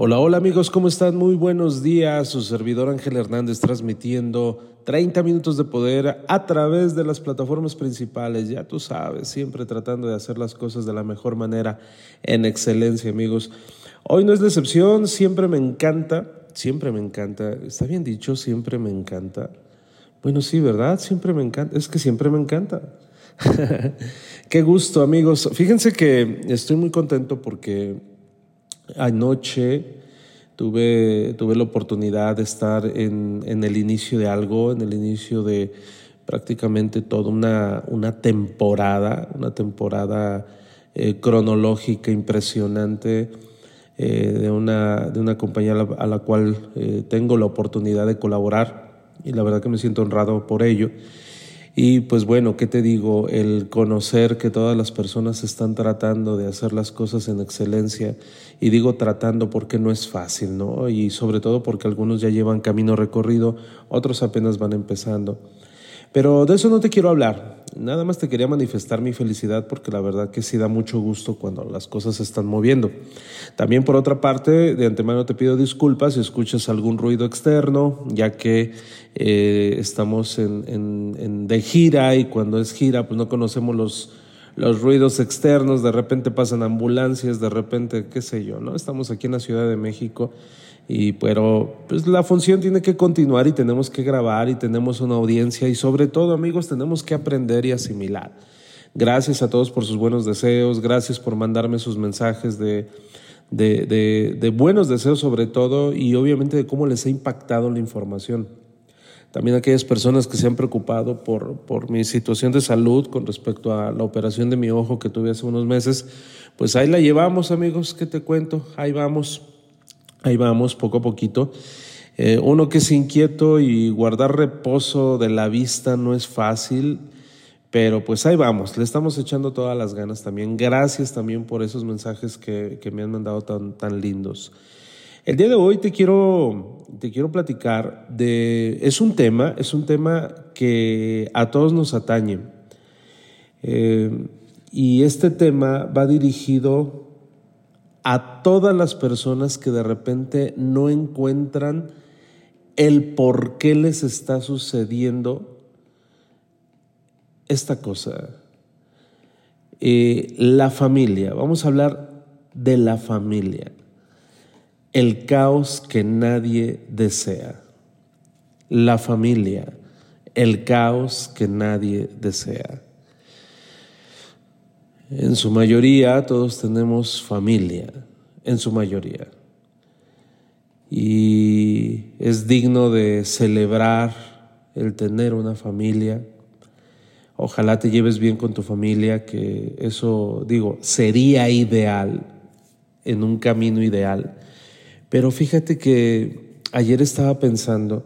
Hola, hola amigos, ¿cómo están? Muy buenos días. Su servidor Ángel Hernández transmitiendo 30 minutos de poder a través de las plataformas principales. Ya tú sabes, siempre tratando de hacer las cosas de la mejor manera, en excelencia, amigos. Hoy no es decepción, siempre me encanta, siempre me encanta. Está bien dicho, siempre me encanta. Bueno, sí, ¿verdad? Siempre me encanta. Es que siempre me encanta. Qué gusto, amigos. Fíjense que estoy muy contento porque Anoche tuve, tuve la oportunidad de estar en, en, el inicio de algo, en el inicio de prácticamente toda una, una temporada, una temporada eh, cronológica impresionante eh, de, una, de una compañía a la, cual eh, tengo la oportunidad de colaborar y la verdad que me siento honrado por ello. Y pues bueno, ¿qué te digo? El conocer que todas las personas están tratando de hacer las cosas en excelencia, y digo tratando porque no es fácil, ¿no? Y sobre todo porque algunos ya llevan camino recorrido, otros apenas van empezando. Pero de eso no te quiero hablar, nada más te quería manifestar mi felicidad porque la verdad que sí da mucho gusto cuando las cosas se están moviendo. También por otra parte, de antemano te pido disculpas si escuchas algún ruido externo, ya que eh, estamos en, en, en, de gira y cuando es gira pues no conocemos los, los ruidos externos, de repente pasan ambulancias, de repente qué sé yo, ¿no? Estamos aquí en la Ciudad de México y pero pues la función tiene que continuar y tenemos que grabar y tenemos una audiencia y sobre todo amigos tenemos que aprender y asimilar. Gracias a todos por sus buenos deseos, gracias por mandarme sus mensajes de, de, de, de buenos deseos sobre todo y obviamente de cómo les ha impactado la información. También aquellas personas que se han preocupado por, por mi situación de salud con respecto a la operación de mi ojo que tuve hace unos meses, pues ahí la llevamos amigos, ¿qué te cuento? Ahí vamos Ahí vamos, poco a poquito. Eh, uno que es inquieto y guardar reposo de la vista no es fácil, pero pues ahí vamos, le estamos echando todas las ganas también. Gracias también por esos mensajes que, que me han mandado tan, tan lindos. El día de hoy te quiero, te quiero platicar de, es un tema, es un tema que a todos nos atañe. Eh, y este tema va dirigido a todas las personas que de repente no encuentran el por qué les está sucediendo esta cosa. Eh, la familia, vamos a hablar de la familia, el caos que nadie desea. La familia, el caos que nadie desea. En su mayoría todos tenemos familia, en su mayoría. Y es digno de celebrar el tener una familia. Ojalá te lleves bien con tu familia, que eso, digo, sería ideal, en un camino ideal. Pero fíjate que ayer estaba pensando,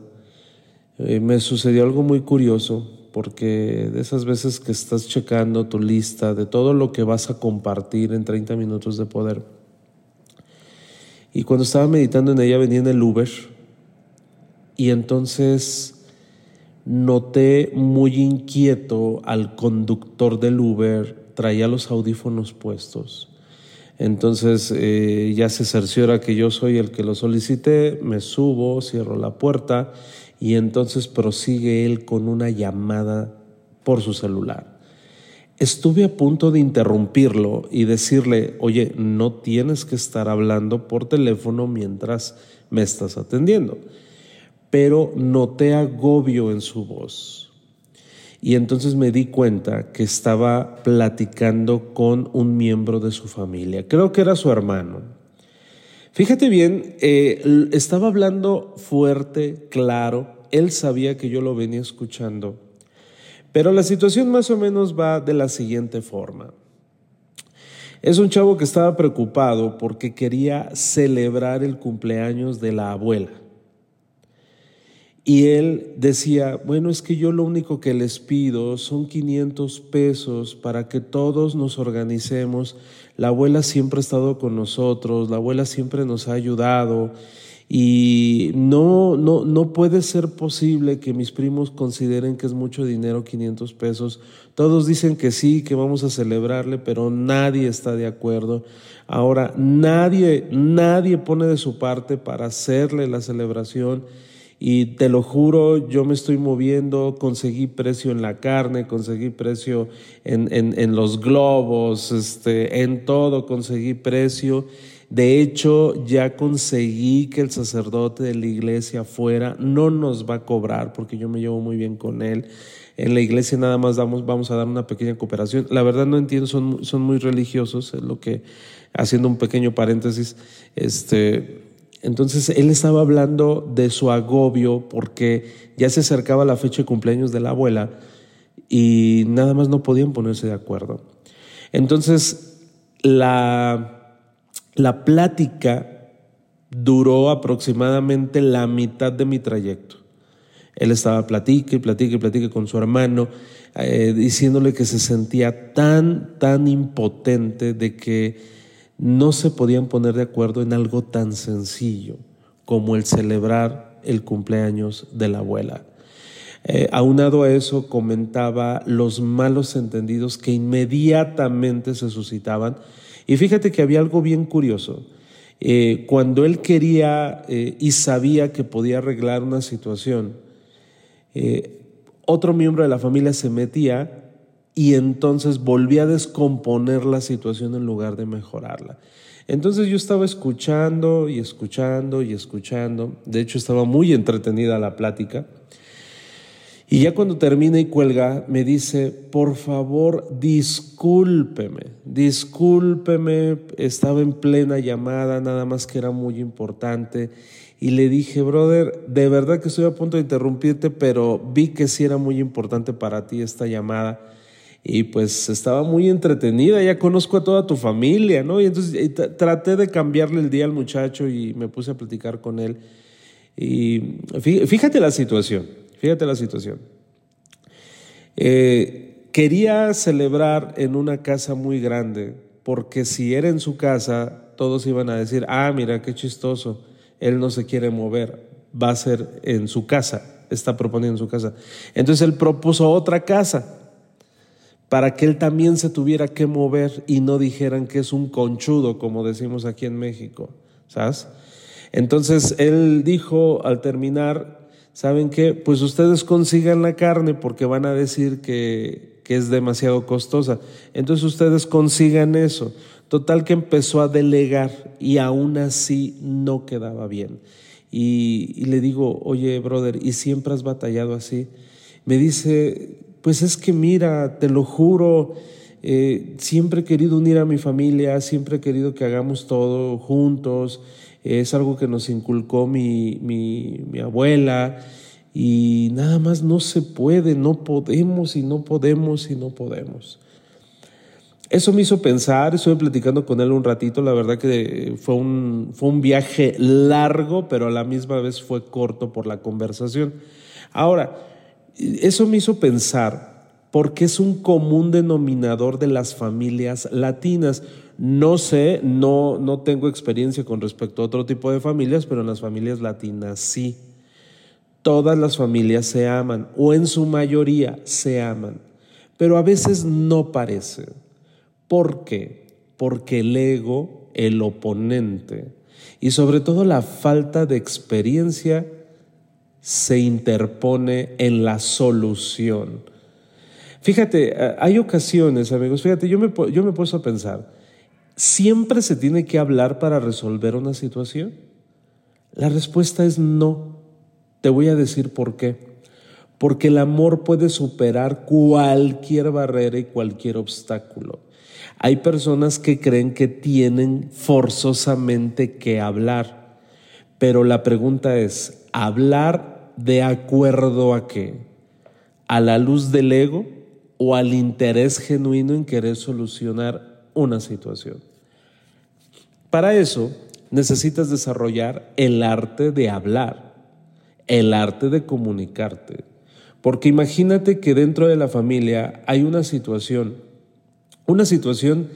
eh, me sucedió algo muy curioso porque de esas veces que estás checando tu lista de todo lo que vas a compartir en 30 minutos de poder. Y cuando estaba meditando en ella venía en el Uber y entonces noté muy inquieto al conductor del Uber, traía los audífonos puestos. Entonces eh, ya se cerciora que yo soy el que lo solicité, me subo, cierro la puerta y entonces prosigue él con una llamada por su celular. Estuve a punto de interrumpirlo y decirle, oye, no tienes que estar hablando por teléfono mientras me estás atendiendo. Pero noté agobio en su voz. Y entonces me di cuenta que estaba platicando con un miembro de su familia. Creo que era su hermano. Fíjate bien, eh, estaba hablando fuerte, claro, él sabía que yo lo venía escuchando, pero la situación más o menos va de la siguiente forma. Es un chavo que estaba preocupado porque quería celebrar el cumpleaños de la abuela. Y él decía, bueno, es que yo lo único que les pido son 500 pesos para que todos nos organicemos. La abuela siempre ha estado con nosotros, la abuela siempre nos ha ayudado y no, no, no puede ser posible que mis primos consideren que es mucho dinero 500 pesos. Todos dicen que sí, que vamos a celebrarle, pero nadie está de acuerdo. Ahora, nadie, nadie pone de su parte para hacerle la celebración. Y te lo juro, yo me estoy moviendo, conseguí precio en la carne, conseguí precio en, en, los globos, este, en todo conseguí precio. De hecho, ya conseguí que el sacerdote de la iglesia fuera, no nos va a cobrar porque yo me llevo muy bien con él. En la iglesia nada más damos, vamos a dar una pequeña cooperación. La verdad no entiendo, son, son muy religiosos, es lo que, haciendo un pequeño paréntesis, este, entonces él estaba hablando de su agobio porque ya se acercaba la fecha de cumpleaños de la abuela y nada más no podían ponerse de acuerdo. Entonces la, la plática duró aproximadamente la mitad de mi trayecto. Él estaba platique, platique, platique con su hermano, eh, diciéndole que se sentía tan, tan impotente de que no se podían poner de acuerdo en algo tan sencillo como el celebrar el cumpleaños de la abuela. Eh, aunado a eso, comentaba los malos entendidos que inmediatamente se suscitaban. Y fíjate que había algo bien curioso. Eh, cuando él quería eh, y sabía que podía arreglar una situación, otro miembro de la familia se metía y entonces volví a descomponer la situación en lugar de mejorarla. Entonces yo estaba escuchando y escuchando y escuchando, de hecho estaba muy entretenida la plática, y ya cuando termina y cuelga, me dice, por favor, discúlpeme, discúlpeme, estaba en plena llamada, nada más que era muy importante. Y le dije, brother, de verdad que estoy a punto de interrumpirte, pero vi que sí era muy importante para ti esta llamada y pues estaba muy entretenida, ya conozco a toda tu familia, ¿no? Y entonces traté de cambiarle el día al muchacho y me puse a platicar con él. Y fíjate la situación, fíjate la situación. Eh, quería celebrar en una casa muy grande, porque si era en su casa, todos iban a decir, ah, mira, qué chistoso, él no se quiere mover, va a ser en su casa, está proponiendo en su casa. Entonces él propuso otra casa para que él también se tuviera que mover y no dijeran que es un conchudo, como decimos aquí en México, ¿sabes? Entonces él dijo al terminar, ¿saben qué? Pues ustedes consigan la carne porque van a decir que, que es demasiado costosa. Entonces ustedes consigan eso. Total que empezó a delegar y aún así no quedaba bien. Y, y le digo, oye, brother, ¿y siempre has batallado así? Me dice, pues es que mira, te lo juro, eh, siempre he querido unir a mi familia, siempre he querido que hagamos todo juntos, es algo que nos inculcó mi, mi, abuela y nada más no se puede, no podemos y no podemos y no podemos. Eso me hizo pensar, estuve platicando con él un ratito, la verdad que fue un, fue un viaje largo, pero a la misma vez fue corto por la conversación. Ahora, eso me hizo pensar, porque es un común denominador de las familias latinas. No sé, no, no tengo experiencia con respecto a otro tipo de familias, pero en las familias latinas sí. Todas las familias se aman, o en su mayoría se aman, pero a veces no parece. ¿Por qué? Porque el ego, el oponente, y sobre todo la falta de experiencia se interpone en la solución. Fíjate, eh, hay ocasiones, amigos, fíjate, yo me, yo me puesto a pensar, ¿siempre se tiene que hablar para resolver una situación? La respuesta es no. Te voy a decir por qué. Porque el amor puede superar cualquier barrera y cualquier obstáculo. Hay personas que creen que tienen forzosamente que hablar, pero la pregunta es, ¿hablar de acuerdo a qué? ¿A la luz del ego o al interés genuino en querer solucionar una situación. Para eso necesitas desarrollar el arte de hablar, el arte de comunicarte. Porque imagínate que dentro de la familia hay una situación, una situación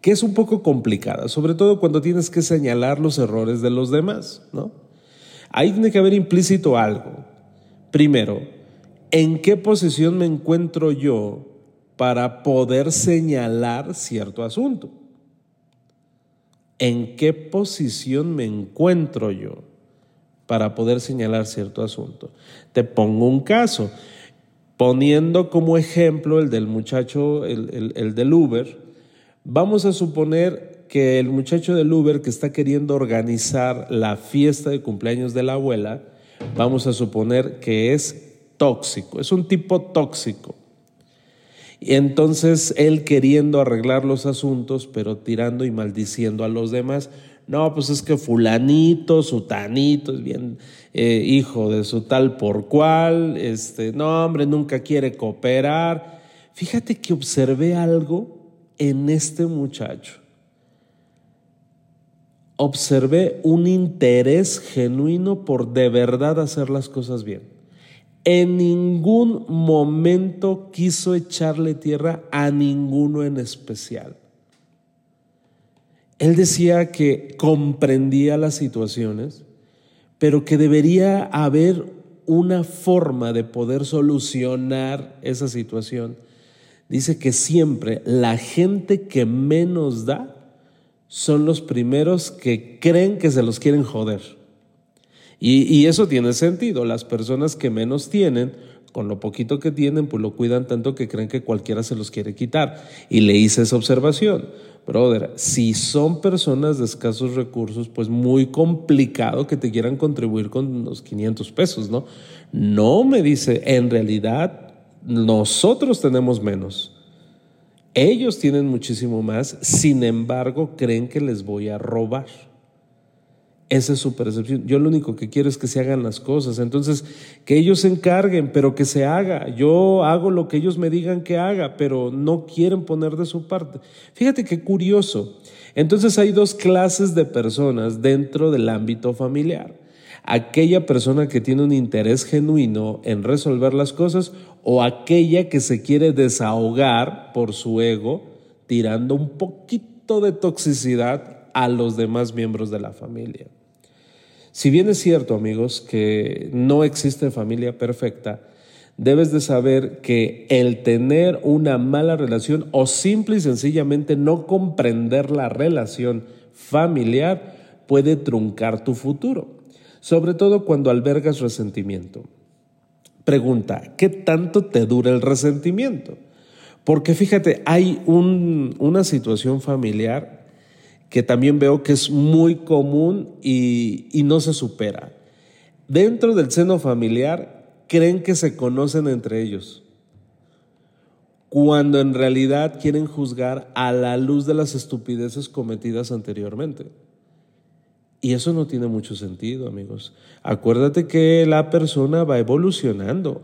que es un poco complicada, sobre todo cuando tienes que señalar los errores de los demás, ¿no? Ahí tiene que haber implícito algo. Primero, ¿en qué posición me encuentro yo para poder señalar cierto asunto? ¿En qué posición me encuentro yo para poder señalar cierto asunto? Te pongo un caso, poniendo como ejemplo el del muchacho, el, el del Uber, vamos a suponer que el muchacho del Uber que está queriendo organizar la fiesta de cumpleaños de la abuela, vamos a suponer que es tóxico, es un tipo tóxico. Y entonces él queriendo arreglar los asuntos, pero tirando y maldiciendo a los demás. No, pues es que fulanito, sutanito, es bien eh, hijo de su tal por cual, este, no, hombre, nunca quiere cooperar. Fíjate que observé algo en este muchacho observé un interés genuino por de verdad hacer las cosas bien. En ningún momento quiso echarle tierra a ninguno en especial. Él decía que comprendía las situaciones, pero que debería haber una forma de poder solucionar esa situación. Dice que siempre la gente que menos da son los primeros que creen que se los quieren joder. Y, eso tiene sentido. Las personas que menos tienen, con lo poquito que tienen, pues lo cuidan tanto que creen que cualquiera se los quiere quitar. Y le hice esa observación. Brother, si son personas de escasos recursos, pues muy complicado que te quieran contribuir con los 500 pesos, ¿no? No me dice, en realidad nosotros tenemos menos. Ellos tienen muchísimo más, sin embargo creen que les voy a robar. Esa es su percepción. Yo lo único que quiero es que se hagan las cosas. Entonces, que ellos se encarguen, pero que se haga. Yo hago lo que ellos me digan que haga, pero no quieren poner de su parte. Fíjate qué curioso. Entonces hay dos clases de personas dentro del ámbito familiar aquella persona que tiene un interés genuino en resolver las cosas o aquella que se quiere desahogar por su ego tirando un poquito de toxicidad a los demás miembros de la familia. Si bien es cierto, amigos, que no existe familia perfecta, debes de saber que el tener una mala relación o simple y sencillamente no comprender la relación familiar puede truncar tu futuro sobre todo cuando albergas resentimiento. Pregunta, ¿qué tanto te dura el resentimiento? Porque fíjate, hay una situación familiar que también veo que es muy común y, no se supera. Dentro del seno familiar creen que se conocen entre ellos, cuando en realidad quieren juzgar a la luz de las estupideces cometidas anteriormente. Y eso no tiene mucho sentido, amigos. Acuérdate que la persona va evolucionando,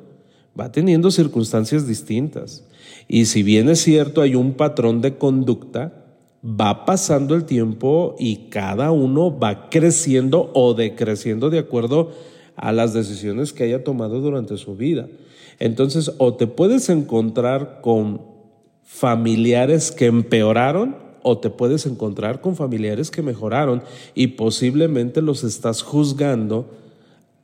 va teniendo circunstancias distintas. Y si bien es cierto, hay un patrón de conducta, va pasando el tiempo y cada uno va creciendo o decreciendo de acuerdo a las decisiones que haya tomado durante su vida. Entonces, o te puedes encontrar con familiares que empeoraron o te puedes encontrar con familiares que mejoraron y posiblemente los estás juzgando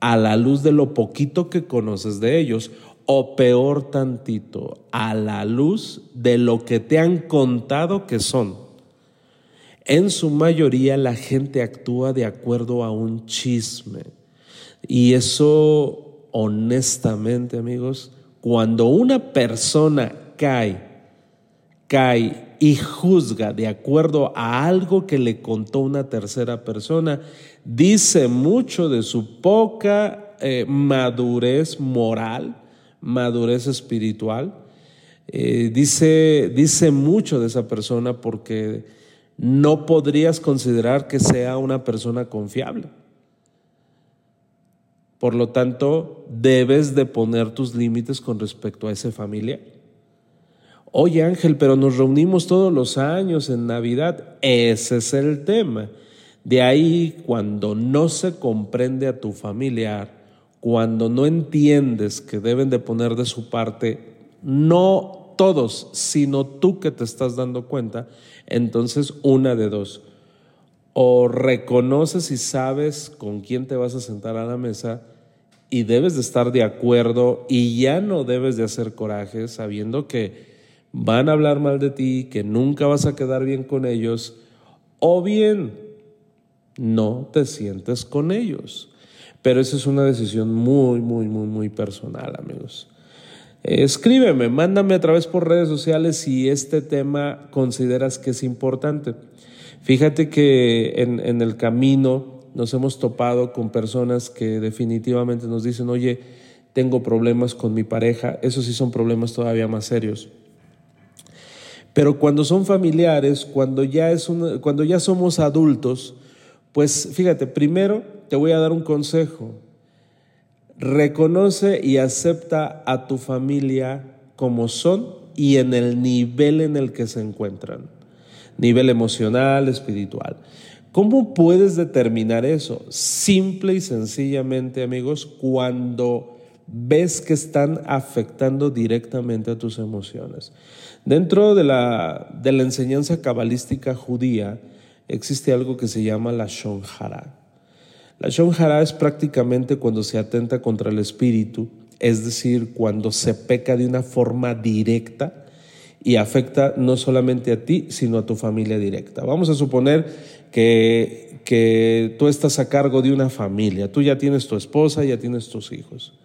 a la luz de lo poquito que conoces de ellos o peor tantito, a la luz de lo que te han contado que son. En su mayoría la gente actúa de acuerdo a un chisme. Y eso, honestamente amigos, cuando una persona cae, cae y juzga de acuerdo a algo que le contó una tercera persona, dice mucho de su poca eh, madurez moral, madurez espiritual. Eh, dice, dice mucho de esa persona porque no podrías considerar que sea una persona confiable. Por lo tanto, debes de poner tus límites con respecto a ese familiar. Oye Ángel, pero nos reunimos todos los años en Navidad. Ese es el tema. De ahí, cuando no se comprende a tu familiar, cuando no entiendes que deben de poner de su parte, no todos, sino tú que te estás dando cuenta, entonces una de dos. O reconoces y sabes con quién te vas a sentar a la mesa y debes de estar de acuerdo y ya no debes de hacer coraje sabiendo que van a hablar mal de ti, que nunca vas a quedar bien con ellos, o bien no te sientes con ellos. Pero esa es una decisión muy, muy, muy, muy personal, amigos. Escríbeme, mándame a través por redes sociales si este tema consideras que es importante. Fíjate que en, en el camino nos hemos topado con personas que definitivamente nos dicen, oye, tengo problemas con mi pareja, esos sí son problemas todavía más serios. Pero cuando son familiares, cuando ya, es cuando ya somos adultos, pues fíjate, primero te voy a dar un consejo. Reconoce y acepta a tu familia como son y en el nivel en el que se encuentran. Nivel emocional, espiritual. ¿Cómo puedes determinar eso? Simple y sencillamente, amigos, cuando ves que están afectando directamente a tus emociones. Dentro de la, de la enseñanza cabalística judía existe algo que se llama la Shonjara. La Shonjara es prácticamente cuando se atenta contra el espíritu, es decir, cuando se peca de una forma directa y afecta no solamente a ti, sino a tu familia directa. Vamos a suponer que, que tú estás a cargo de una familia, tú ya tienes tu esposa, ya tienes tus hijos.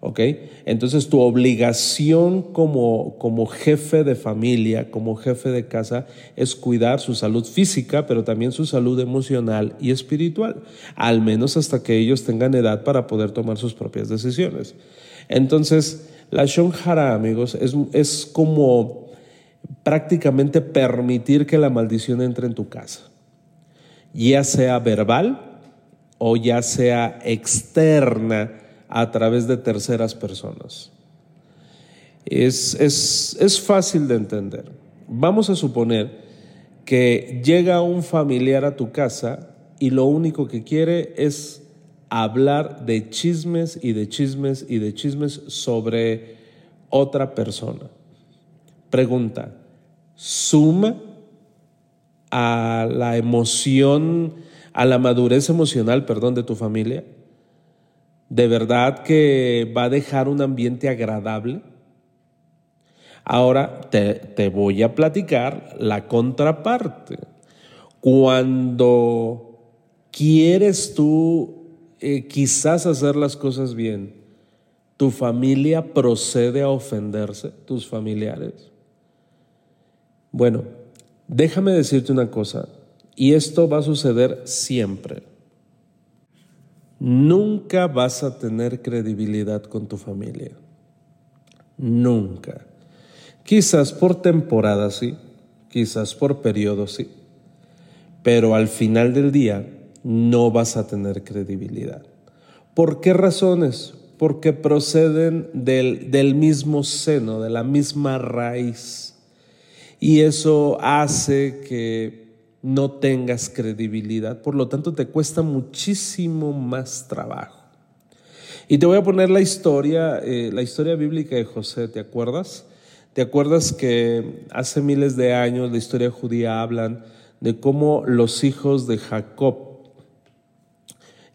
¿Ok? Entonces tu obligación como, como jefe de familia, como jefe de casa, es cuidar su salud física, pero también su salud emocional y espiritual, al menos hasta que ellos tengan edad para poder tomar sus propias decisiones. Entonces, la Shonjara, amigos, es, es como prácticamente permitir que la maldición entre en tu casa, ya sea verbal o ya sea externa a través de terceras personas. Es, es, fácil de entender. Vamos a suponer que llega un familiar a tu casa y lo único que quiere es hablar de chismes y de chismes y de chismes sobre otra persona. Pregunta, ¿suma a la emoción, a la madurez emocional, perdón, de tu familia? ¿De verdad que va a dejar un ambiente agradable? Ahora te, voy a platicar la contraparte. Cuando quieres tú eh, quizás hacer las cosas bien, tu familia procede a ofenderse, tus familiares. Bueno, déjame decirte una cosa, y esto va a suceder siempre nunca vas a tener credibilidad con tu familia. Nunca. Quizás por temporada sí, quizás por periodo sí, pero al final del día no vas a tener credibilidad. ¿Por qué razones? Porque proceden del, del mismo seno, de la misma raíz. Y eso hace que no tengas credibilidad, por lo tanto te cuesta muchísimo más trabajo. Y te voy a poner la historia, eh, la historia bíblica de José, ¿te acuerdas? ¿Te acuerdas que hace miles de años la historia judía hablan de cómo los hijos de Jacob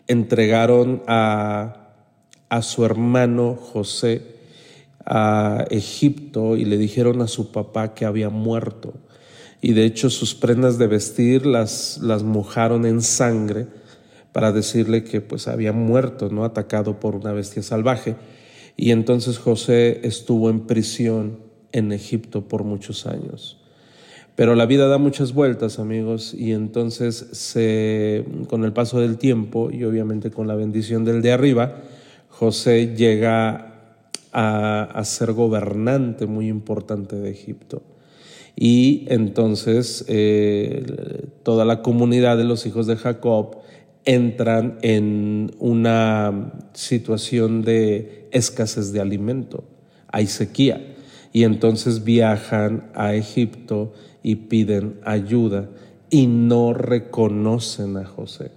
entregaron a, a su hermano José a Egipto y le dijeron a su papá que había muerto? Y de hecho sus prendas de vestir las, las mojaron en sangre para decirle que pues había muerto, ¿no? atacado por una bestia salvaje. Y entonces José estuvo en prisión en Egipto por muchos años. Pero la vida da muchas vueltas, amigos, y entonces se, con el paso del tiempo y obviamente con la bendición del de arriba, José llega a, a ser gobernante muy importante de Egipto y entonces eh, toda la comunidad de los hijos de Jacob entran en una situación de escasez de alimento, hay sequía. Y entonces viajan a Egipto y piden ayuda y no reconocen a José.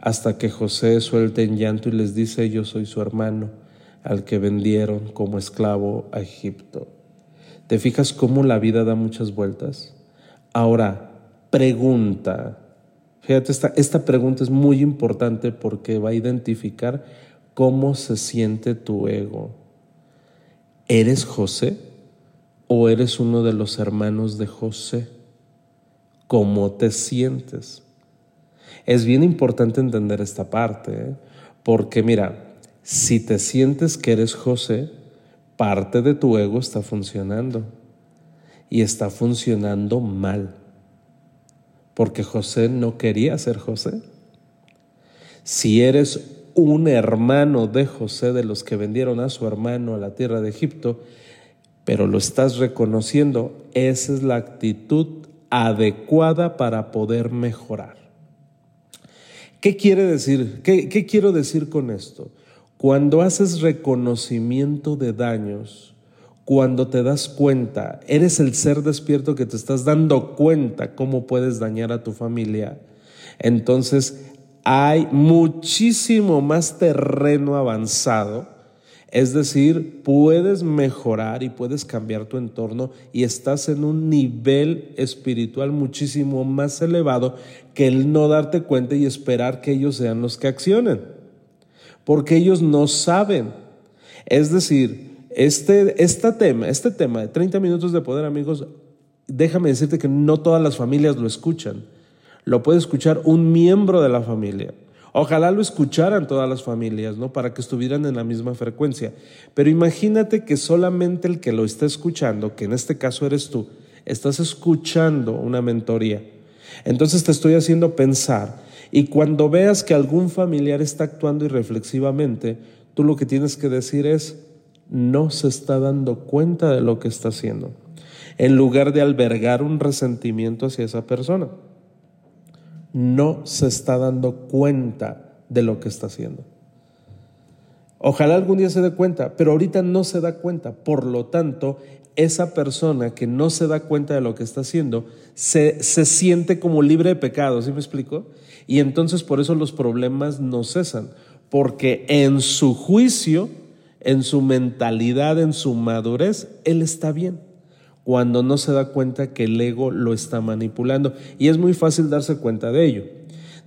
Hasta que José suelta en llanto y les dice, yo soy su hermano, al que vendieron como esclavo a Egipto. ¿Te fijas cómo la vida da muchas vueltas? Ahora, pregunta. Fíjate, esta, esta pregunta es muy importante porque va a identificar cómo se siente tu ego. ¿Eres José o eres uno de los hermanos de José? ¿Cómo te sientes? Es bien importante entender esta parte, ¿eh? porque mira, si te sientes que eres José, parte de tu ego está funcionando y está funcionando mal, porque José no quería ser José. Si eres un hermano de José, de los que vendieron a su hermano a la tierra de Egipto, pero lo estás reconociendo, esa es la actitud adecuada para poder mejorar. ¿Qué quiere decir? ¿Qué, qué quiero decir con esto? Cuando haces reconocimiento de daños, cuando te das cuenta, eres el ser despierto que te estás dando cuenta cómo puedes dañar a tu familia, entonces hay muchísimo más terreno avanzado. Es decir, puedes mejorar y puedes cambiar tu entorno y estás en un nivel espiritual muchísimo más elevado que el no darte cuenta y esperar que ellos sean los que accionen porque ellos no saben. Es decir, este, tema, este tema de 30 minutos de poder, amigos, déjame decirte que no todas las familias lo escuchan. Lo puede escuchar un miembro de la familia. Ojalá lo escucharan todas las familias, ¿no? Para que estuvieran en la misma frecuencia. Pero imagínate que solamente el que lo está escuchando, que en este caso eres tú, estás escuchando una mentoría. Entonces te estoy haciendo pensar y cuando veas que algún familiar está actuando irreflexivamente, tú lo que tienes que decir es, no se está dando cuenta de lo que está haciendo, en lugar de albergar un resentimiento hacia esa persona. No se está dando cuenta de lo que está haciendo. Ojalá algún día se dé cuenta, pero ahorita no se da cuenta. Por lo tanto, esa persona que no se da cuenta de lo que está haciendo se, se siente como libre de pecado, ¿sí me explico? Y entonces por eso los problemas no cesan, porque en su juicio, en su mentalidad, en su madurez, él está bien, cuando no se da cuenta que el ego lo está manipulando. Y es muy fácil darse cuenta de ello.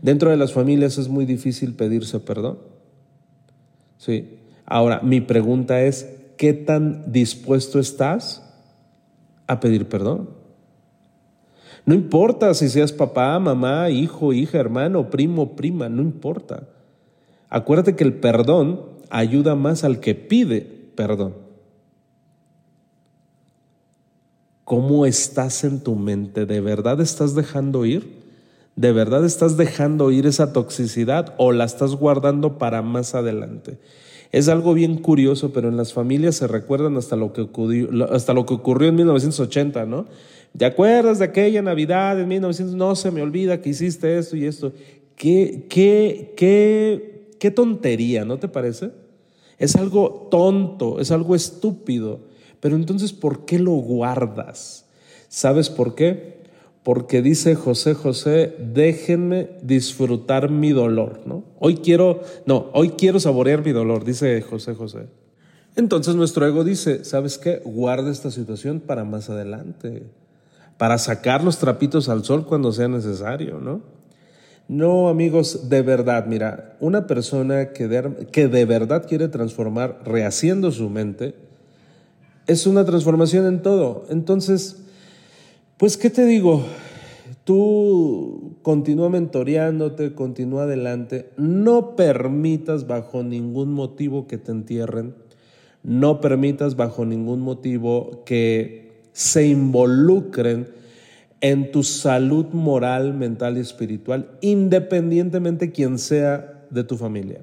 Dentro de las familias es muy difícil pedirse perdón. Sí. Ahora, mi pregunta es, ¿qué tan dispuesto estás a pedir perdón? No importa si seas papá, mamá, hijo, hija, hermano, primo, prima, no importa. Acuérdate que el perdón ayuda más al que pide perdón. ¿Cómo estás en tu mente? ¿De verdad estás dejando ir? ¿De verdad estás dejando ir esa toxicidad o la estás guardando para más adelante? Es algo bien curioso, pero en las familias se recuerdan hasta lo que ocurrió, en 1980, ¿no? ¿Te acuerdas de aquella Navidad en 1900? No se me olvida que hiciste esto y esto. Qué, qué, qué, qué tontería, ¿no te parece? Es algo tonto, es algo estúpido. Pero entonces, ¿por qué lo guardas? ¿Sabes por qué? Porque dice José José, déjenme disfrutar mi dolor, ¿no? Hoy quiero, no, hoy quiero saborear mi dolor, dice José José. Entonces nuestro ego dice, ¿sabes qué? Guarda esta situación para más adelante para sacar los trapitos al sol cuando sea necesario, ¿no? No, amigos, de verdad, mira, una persona que de, que de verdad quiere transformar rehaciendo su mente, es una transformación en todo. Entonces, pues, ¿qué te digo? Tú continúa mentoreándote, continúa adelante, no permitas bajo ningún motivo que te entierren, no permitas bajo ningún motivo que se involucren en tu salud moral, mental y espiritual, independientemente quien sea de tu familia.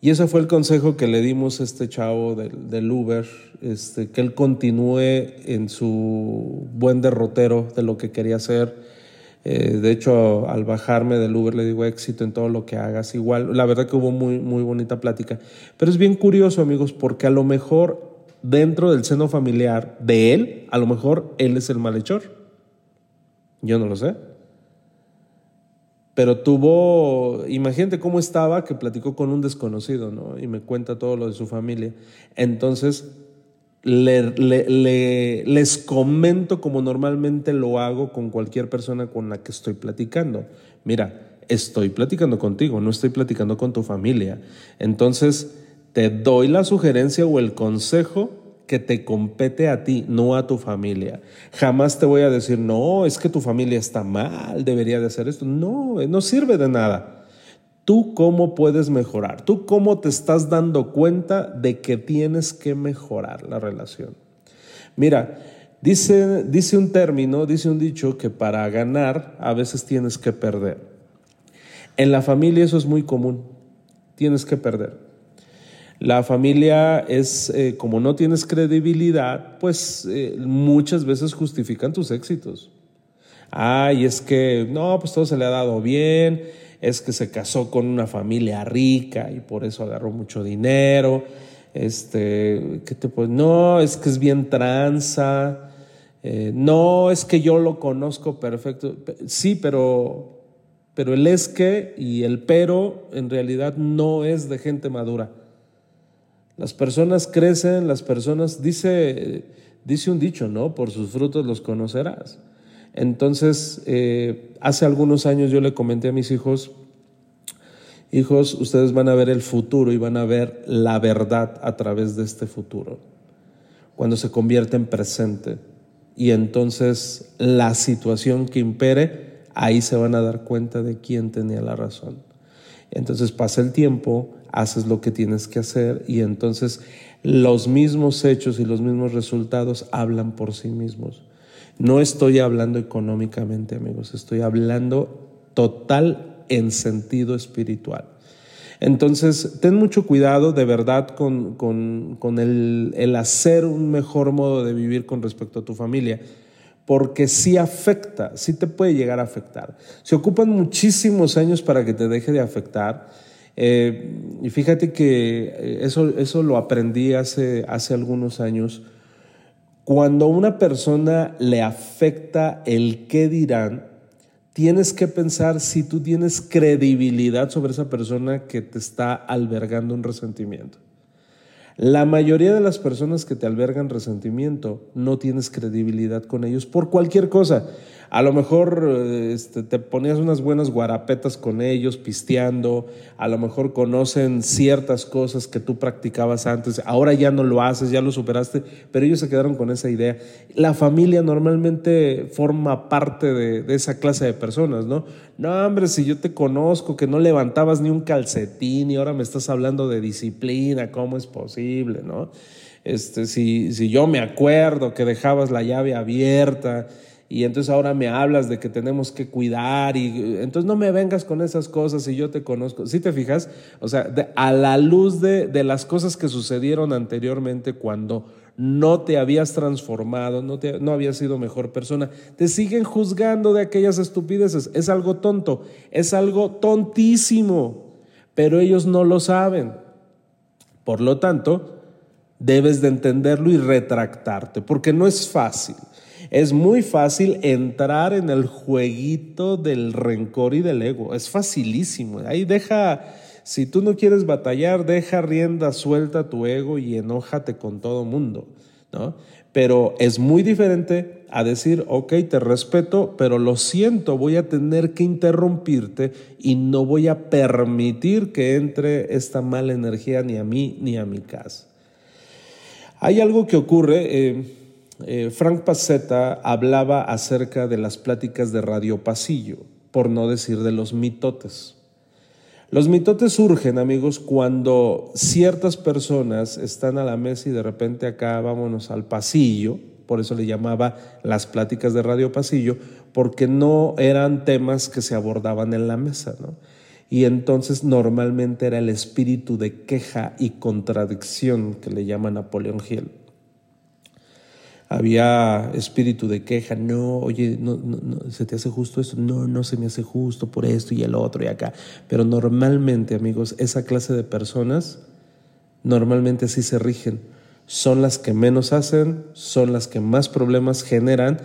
Y ese fue el consejo que le dimos a este chavo del, Uber, este, que él continúe en su buen derrotero de lo que quería hacer. Eh, de hecho, al bajarme del Uber le digo éxito en todo lo que hagas. Igual, la verdad que hubo muy, muy bonita plática. Pero es bien curioso, amigos, porque a lo mejor dentro del seno familiar de él, a lo mejor él es el malhechor. Yo no lo sé. Pero tuvo, imagínate cómo estaba que platicó con un desconocido, ¿no? Y me cuenta todo lo de su familia. Entonces, les comento como normalmente lo hago con cualquier persona con la que estoy platicando. Mira, estoy platicando contigo, no estoy platicando con tu familia. Entonces, te doy la sugerencia o el consejo que te compete a ti, no a tu familia. Jamás te voy a decir, no, es que tu familia está mal, debería de hacer esto. No, no sirve de nada. Tú cómo puedes mejorar, tú cómo te estás dando cuenta de que tienes que mejorar la relación. Mira, dice, dice un término, dice un dicho que para ganar a veces tienes que perder. En la familia eso es muy común, tienes que perder. La familia es, eh, como no tienes credibilidad, pues eh, muchas veces justifican tus éxitos. Ay, es que, no, pues todo se le ha dado bien, es que se casó con una familia rica y por eso agarró mucho dinero. Este, ¿qué te pues No, es que es bien tranza. Eh, no, es que yo lo conozco perfecto. Sí, pero, pero el es que y el pero en realidad no es de gente madura. Las personas crecen, las personas, dice, dice un dicho, ¿no? Por sus frutos los conocerás. Entonces, eh, hace algunos años yo le comenté a mis hijos, hijos, ustedes van a ver el futuro y van a ver la verdad a través de este futuro, cuando se convierte en presente. Y entonces la situación que impere, ahí se van a dar cuenta de quién tenía la razón. Entonces pasa el tiempo, haces lo que tienes que hacer y entonces los mismos hechos y los mismos resultados hablan por sí mismos. No estoy hablando económicamente, amigos, estoy hablando total en sentido espiritual. Entonces, ten mucho cuidado de verdad con, con, el, el, hacer un mejor modo de vivir con respecto a tu familia, porque sí afecta, sí te puede llegar a afectar. Se ocupan muchísimos años para que te deje de afectar eh, y fíjate que eh, eso, eso lo aprendí hace, hace algunos años. Cuando una persona le afecta el qué dirán, tienes que pensar si tú tienes credibilidad sobre esa persona que te está albergando un resentimiento. La mayoría de las personas que te albergan resentimiento no tienes credibilidad con ellos por cualquier cosa. A lo mejor este, te ponías unas buenas guarapetas con ellos, pisteando, a lo mejor conocen ciertas cosas que tú practicabas antes, ahora ya no lo haces, ya lo superaste, pero ellos se quedaron con esa idea. La familia normalmente forma parte de, esa clase de personas, ¿no? No, hombre, si yo te conozco, que no levantabas ni un calcetín y ahora me estás hablando de disciplina, ¿cómo es posible, no? Este, si, si yo me acuerdo que dejabas la llave abierta, y entonces ahora me hablas de que tenemos que cuidar y entonces no me vengas con esas cosas y yo te conozco. ¿Sí te fijas? O sea, a la luz de, de, las cosas que sucedieron anteriormente cuando no te habías transformado, no, te, no habías sido mejor persona, te siguen juzgando de aquellas estupideces. Es algo tonto, es algo tontísimo, pero ellos no lo saben. Por lo tanto, debes de entenderlo y retractarte, porque no es fácil. Es muy fácil entrar en el jueguito del rencor y del ego. Es facilísimo. Ahí deja, si tú no quieres batallar, deja rienda suelta a tu ego y enójate con todo mundo, ¿no? Pero es muy diferente a decir, ok, te respeto, pero lo siento, voy a tener que interrumpirte y no voy a permitir que entre esta mala energía ni a mí ni a mi casa. Hay algo que ocurre, eh, eh, Frank Pacetta hablaba acerca de las pláticas de radio pasillo, por no decir de los mitotes. Los mitotes surgen, amigos, cuando ciertas personas están a la mesa y de repente acá vámonos al pasillo, por eso le llamaba las pláticas de radio pasillo, porque no eran temas que se abordaban en la mesa, ¿no? Y entonces normalmente era el espíritu de queja y contradicción que le llama Napoleón Hill había espíritu de queja, no, oye, no, no, se te hace justo esto, no, no se me hace justo por esto y el otro y acá. Pero normalmente, amigos, esa clase de personas normalmente así se rigen. son las que menos hacen, son las que más problemas generan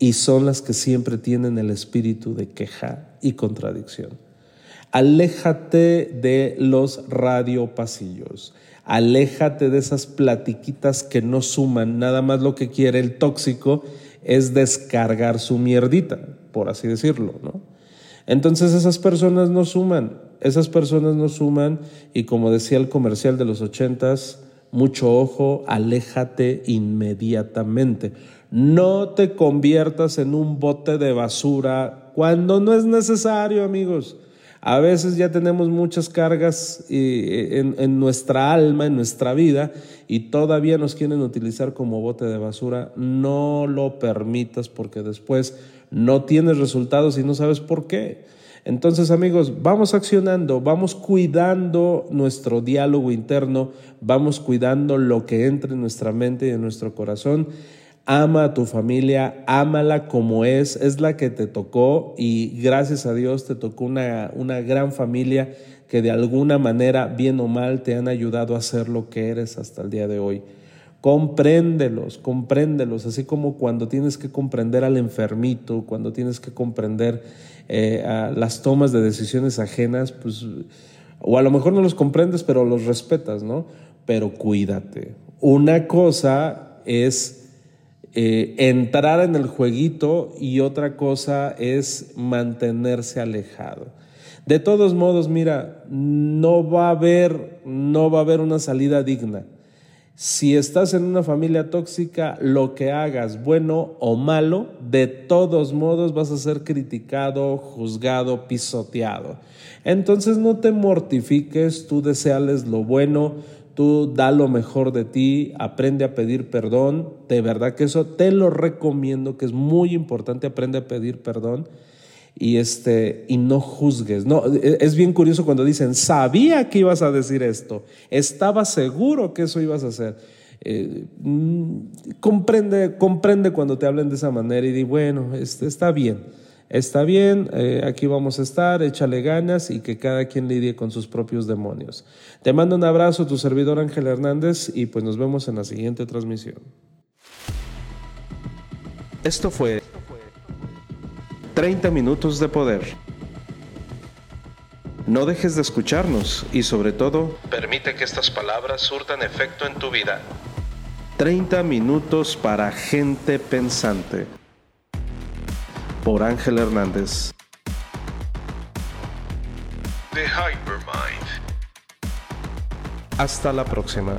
y son las que siempre tienen el espíritu de queja y contradicción. Aléjate de los radiopasillos. Aléjate de esas platiquitas que no suman. Nada más lo que quiere el tóxico es descargar su mierdita, por así decirlo, ¿no? Entonces esas personas no suman, esas personas no suman y como decía el comercial de los ochentas, mucho ojo, aléjate inmediatamente. No te conviertas en un bote de basura cuando no es necesario, amigos. A veces ya tenemos muchas cargas eh, en, en, nuestra alma, en nuestra vida, y todavía nos quieren utilizar como bote de basura. No lo permitas porque después no tienes resultados y no sabes por qué. Entonces amigos, vamos accionando, vamos cuidando nuestro diálogo interno, vamos cuidando lo que entra en nuestra mente y en nuestro corazón. Ama a tu familia, ámala como es, es la que te tocó y gracias a Dios te tocó una, una gran familia que de alguna manera, bien o mal, te han ayudado a ser lo que eres hasta el día de hoy. Compréndelos, compréndelos, así como cuando tienes que comprender al enfermito, cuando tienes que comprender eh, a las tomas de decisiones ajenas, pues, o a lo mejor no los comprendes, pero los respetas, ¿no? Pero cuídate. Una cosa es eh, entrar en el jueguito y otra cosa es mantenerse alejado. De todos modos, mira, no va a haber, no va a haber una salida digna. Si estás en una familia tóxica, lo que hagas, bueno o malo, de todos modos vas a ser criticado, juzgado, pisoteado. Entonces no te mortifiques, tú deseales lo bueno, tú da lo mejor de ti, aprende a pedir perdón. De verdad que eso te lo recomiendo, que es muy importante, aprende a pedir perdón y, este, y no juzgues. No, e, es bien curioso cuando dicen, sabía que ibas a decir esto, estaba seguro que eso ibas a hacer. Eh, mm, comprende, comprende cuando te hablen de esa manera y di, bueno, este, está bien, está bien, eh, aquí vamos a estar, échale ganas y que cada quien lidie con sus propios demonios. Te mando un abrazo, tu servidor Ángel Hernández, y pues nos vemos en la siguiente transmisión. Esto fue 30 minutos de poder. No dejes de escucharnos y sobre todo, permite que estas palabras surtan efecto en tu vida. 30 minutos para gente pensante. Por Ángel Hernández. The Hypermind. Hasta la próxima.